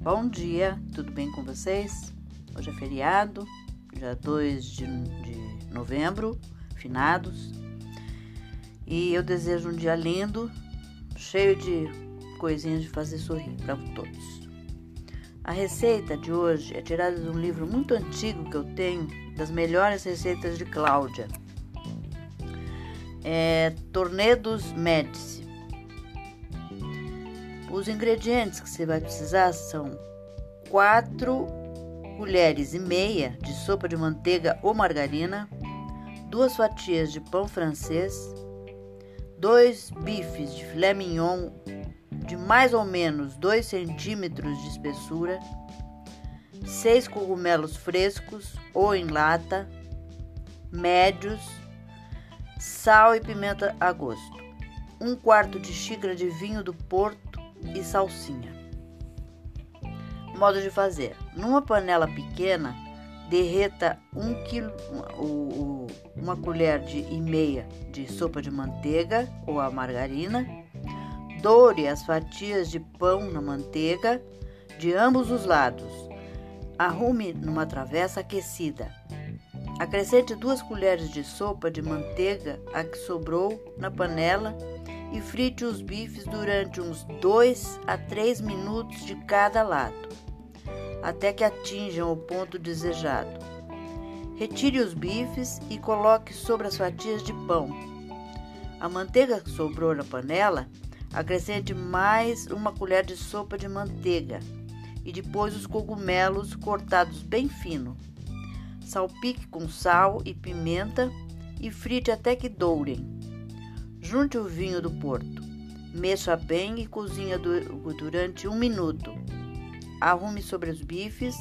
Bom dia, tudo bem com vocês? Hoje é feriado, dia 2 de, de novembro, finados. E eu desejo um dia lindo, cheio de coisinhas de fazer sorrir para todos. A receita de hoje é tirada de um livro muito antigo que eu tenho, das melhores receitas de Cláudia. É Tornedos Médici. Os ingredientes que você vai precisar são 4 colheres e meia de sopa de manteiga ou margarina, duas fatias de pão francês, dois bifes de filé mignon de mais ou menos 2 centímetros de espessura, seis cogumelos frescos ou em lata, médios, sal e pimenta a gosto, um quarto de xícara de vinho do Porto e salsinha. Modo de fazer: numa panela pequena, derreta um quilo, uma colher de, e meia de sopa de manteiga ou a margarina. Doure as fatias de pão na manteiga de ambos os lados. Arrume numa travessa aquecida. Acrescente duas colheres de sopa de manteiga a que sobrou na panela e frite os bifes durante uns 2 a 3 minutos de cada lado, até que atinjam o ponto desejado. Retire os bifes e coloque sobre as fatias de pão. A manteiga que sobrou na panela, acrescente mais uma colher de sopa de manteiga e depois os cogumelos cortados bem fino. Salpique com sal e pimenta e frite até que dourem. Junte o vinho do porto. Mexa bem e cozinha durante um minuto. Arrume sobre os bifes,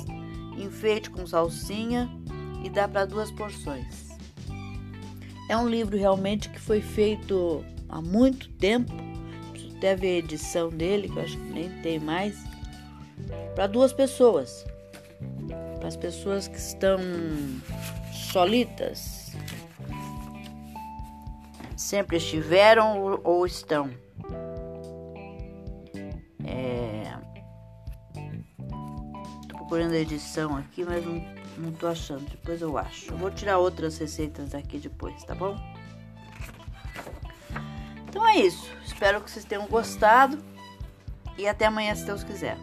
enfeite com salsinha e dá para duas porções. É um livro realmente que foi feito há muito tempo. Deve a edição dele, que eu acho que nem tem mais. Para duas pessoas. Para as pessoas que estão solitas, sempre estiveram ou estão. É... Tô procurando a edição aqui, mas não, não tô achando. Depois eu acho. Eu vou tirar outras receitas daqui depois, tá bom? Então é isso. Espero que vocês tenham gostado. E até amanhã, se Deus quiser.